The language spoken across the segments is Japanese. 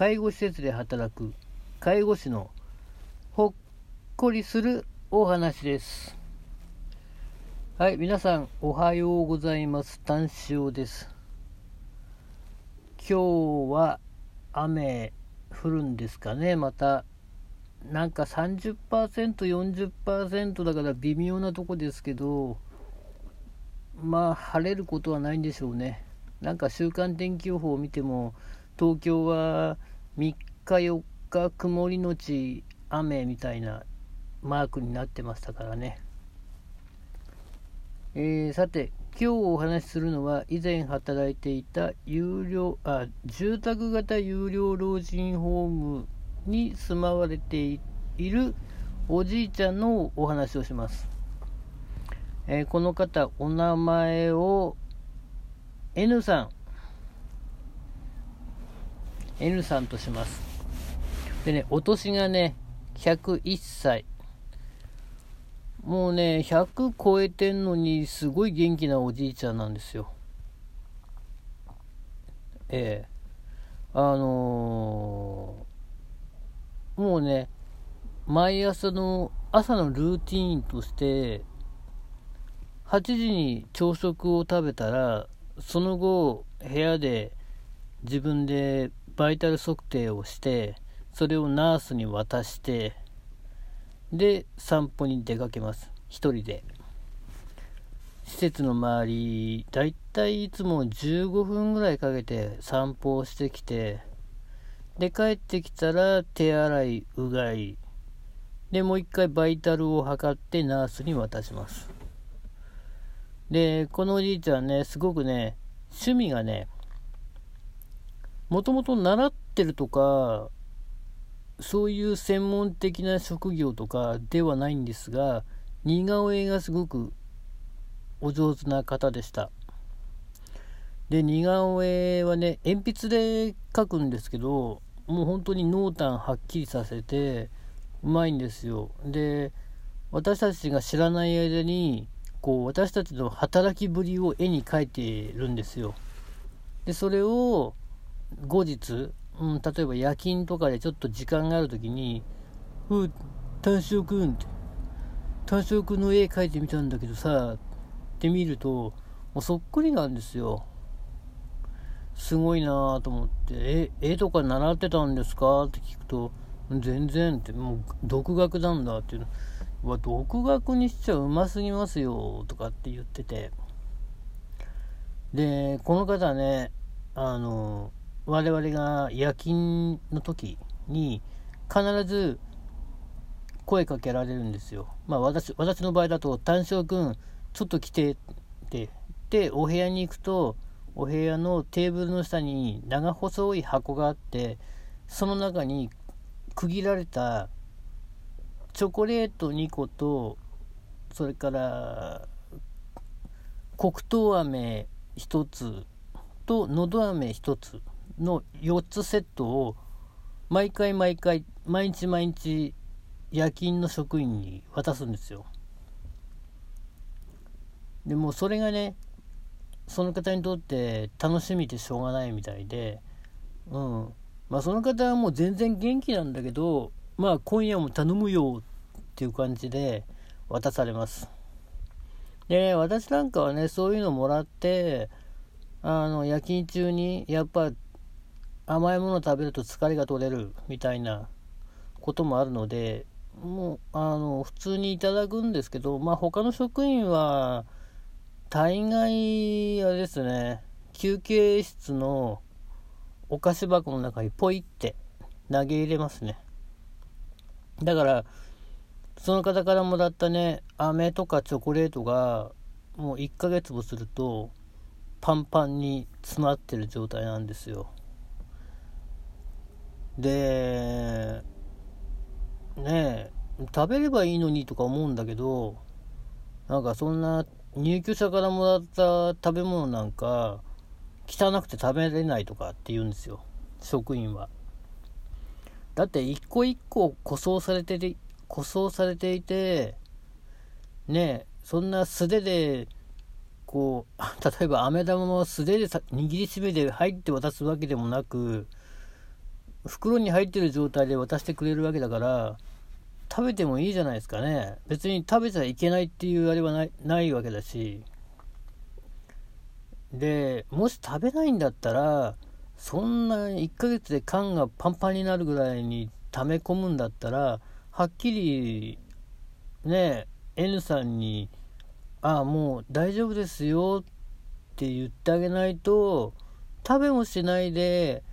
介護施設で働く介護士のほっこりするお話です。はい皆さんおはようございます。単塩です。今日は雨降るんですかね。またなんか 30%40% だから微妙なとこですけどまあ晴れることはないんでしょうね。なんか週間天気予報を見ても東京は3日4日曇りのち雨みたいなマークになってましたからね、えー、さて今日お話しするのは以前働いていた有料あ住宅型有料老人ホームに住まわれているおじいちゃんのお話をします、えー、この方お名前を N さん。N さんとします。でねお年がね101歳もうね100超えてんのにすごい元気なおじいちゃんなんですよ。ええ。あのー、もうね毎朝の朝のルーティーンとして8時に朝食を食べたらその後、部屋で自分でバイタル測定をして、それをナースに渡して、で、散歩に出かけます。一人で。施設の周り、だいたいいつも15分ぐらいかけて散歩をしてきて、で、帰ってきたら手洗い、うがい、で、もう一回バイタルを測ってナースに渡します。で、このおじいちゃんね、すごくね、趣味がね、もともと習ってるとか、そういう専門的な職業とかではないんですが、似顔絵がすごくお上手な方でした。で、似顔絵はね、鉛筆で描くんですけど、もう本当に濃淡はっきりさせて、うまいんですよ。で、私たちが知らない間に、こう私たちの働きぶりを絵に描いてるんですよ。でそれを後日、うん、例えば夜勤とかでちょっと時間がある時に「うっ単勝くん」って「単勝くんの絵描いてみたんだけどさ」って見るともうそっくりなんですよ。すごいなぁと思って「え絵とか習ってたんですか?」って聞くと「全然」ってもう独学なんだっていうの。わ、独学にしちゃうますぎますよ、とかって言ってて。で、この方ね、あの、我々が夜勤の時に必ず声かけられるんですよ。まあ私、私の場合だと、単勝くん、ちょっと来てって。で、お部屋に行くと、お部屋のテーブルの下に長細い箱があって、その中に区切られたチョコレート2個とそれから黒糖飴1つとのど飴1つの4つセットを毎回毎回毎日毎日夜勤の職員に渡すんですよでもそれがねその方にとって楽しみでしょうがないみたいでうんまあその方はもう全然元気なんだけどまあ今夜も頼むよっていう感じで渡されます。で、私なんかはね、そういうのもらって、あの、夜勤中にやっぱ甘いもの食べると疲れが取れるみたいなこともあるので、もう、あの、普通にいただくんですけど、まあ他の職員は、大概、あれですね、休憩室のお菓子箱の中にポイって投げ入れますね。だから、その方からもらったね、飴とかチョコレートが、もう1ヶ月もすると、パンパンに詰まってる状態なんですよ。で、ねえ、食べればいいのにとか思うんだけど、なんかそんな入居者からもらった食べ物なんか、汚くて食べれないとかって言うんですよ、職員は。だって一個一個故障されてて故障されていて、ねえそんな素手で、こう、例えば飴玉も素手で握りしめて入って渡すわけでもなく、袋に入ってる状態で渡してくれるわけだから食べてもいいじゃないですかね。別に食べちゃいけないっていうあれはないないわけだし。でもし食べないんだったらそんな1ヶ月で缶がパンパンになるぐらいに溜め込むんだったらはっきりね N さんに「ああもう大丈夫ですよ」って言ってあげないと食べもしないで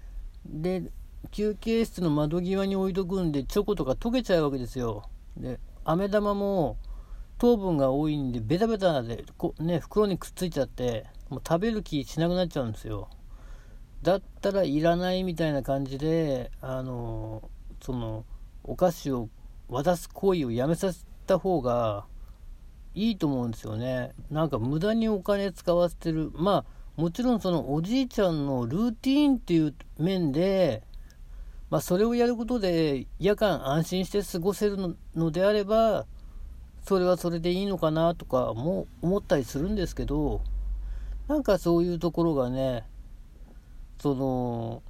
で休憩室の窓際に置いとくんでチョコとか溶けちゃうわけですよ。で飴玉も糖分が多いんでベタベタでこね袋にくっついちゃってもう食べる気しなくなっちゃうんですよ。だったらいらないみたいな感じであのそのお菓子を渡す行為をやめさせた方がいいと思うんですよね。なんか無駄にお金使わせてる。まあもちろんそのおじいちゃんのルーティーンっていう面でまあ、それをやることで夜間安心して過ごせるのであればそれはそれでいいのかなとかも思ったりするんですけどなんかそういうところがねその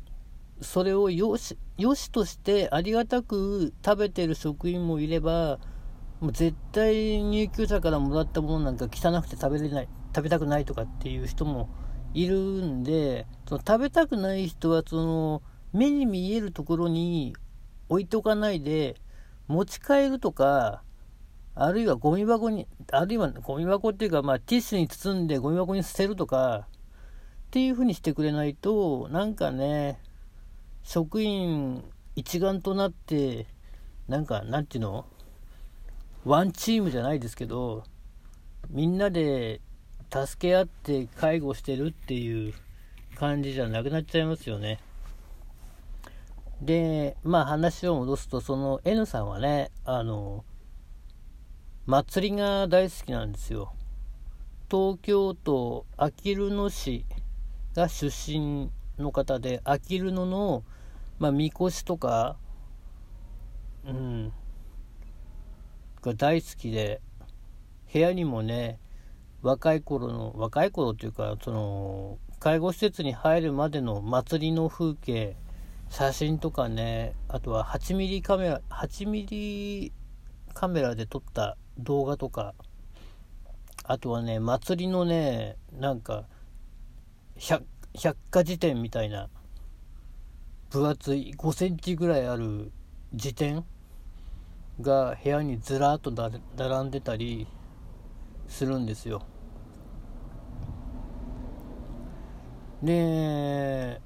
それをよしよしとしてありがたく食べてる職員もいればもう絶対入居者からもらったものなんか汚くて食べれない食べたくないとかっていう人もいるんでその食べたくない人はその目に見えるところに置いとかないで持ち帰るとかあるいはゴミ箱にあるいはゴミ箱っていうか、まあ、ティッシュに包んでゴミ箱に捨てるとかっていうふうにしてくれないとなんかね職員一丸となってなんかなんていうの？ワンチームじゃないですけどみんなで助け合って介護してるっていう感じじゃなくなっちゃいますよね。で、まあ話を戻すと、その N さんはね、あの、祭りが大好きなんですよ。東京都あきる野市が出身の方で、あきる野の、まあ、みこしとか、うん、が大好きで、部屋にもね、若い頃の、若い頃っていうか、その、介護施設に入るまでの祭りの風景、写真とかねあとは8ミリカメラ8ミリカメラで撮った動画とかあとはね祭りのねなんか百科事典みたいな分厚い5センチぐらいある辞典が部屋にずらっと並んでたりするんですよ。で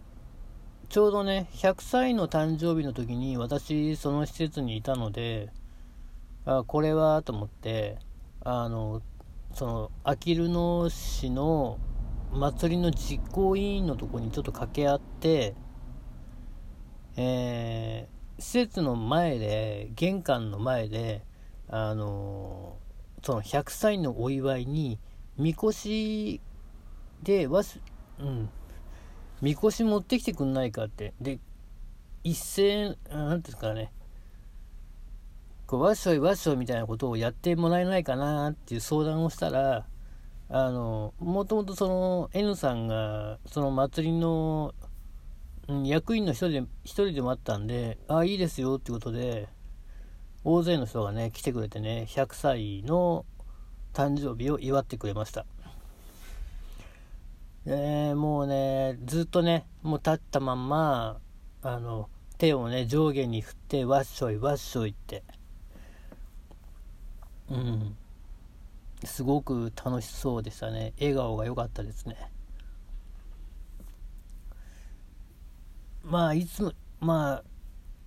ちょうどね、100歳の誕生日の時に私、その施設にいたので、あこれはと思って、あの、その、あきる野市の祭りの実行委員のとこにちょっと掛け合って、えー、施設の前で、玄関の前で、あのその100歳のお祝いに、みこしでわし、うん、みこし持ってきてくんないかって。で、一斉、なんですかね、こう、わっしょいわっしょいみたいなことをやってもらえないかなっていう相談をしたら、あの、もともとその N さんが、その祭りの、うん、役員の一人で、一人でもあったんで、ああ、いいですよってことで、大勢の人がね、来てくれてね、100歳の誕生日を祝ってくれました。えー、もうね、ずっとね、もう立ったまんま、あの、手をね、上下に振って、わっしょい、わっしょいって。うん。すごく楽しそうでしたね。笑顔が良かったですね。まあ、いつも、まあ、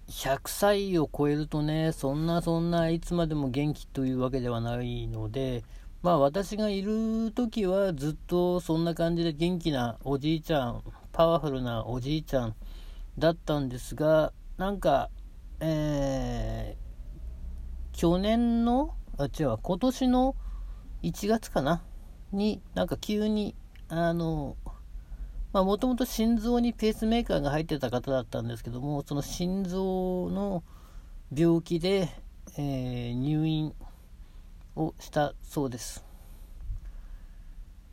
100歳を超えるとね、そんなそんないつまでも元気というわけではないので、まあ私がいる時はずっとそんな感じで元気なおじいちゃん、パワフルなおじいちゃんだったんですが、なんか、えー、去年の、あ、違う、今年の1月かな？に、なんか急に、あの、まあもともと心臓にペースメーカーが入ってた方だったんですけども、その心臓の病気で、えー、入院をしたそうです。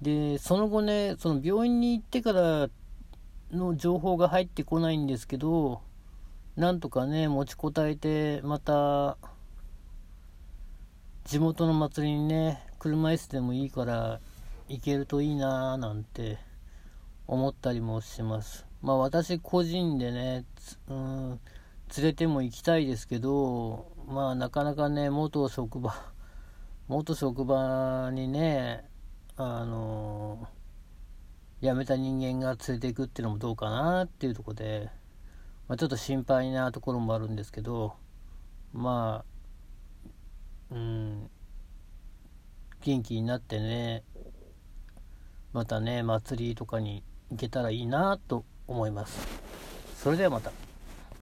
で、その後ね、その病院に行ってからの情報が入ってこないんですけど、なんとかね、持ちこたえて、また、地元の祭りにね、車椅子でもいいから行けるといいなぁなんて思ったりもします。まあ私個人でね、うん、連れても行きたいですけど、まあなかなかね、元職場、元職場にね、あの辞めた人間が連れていくっていうのもどうかなっていうとこで、まあ、ちょっと心配なところもあるんですけど、まあ、うん、元気になってね、またね、祭りとかに行けたらいいなと思います。それではまた。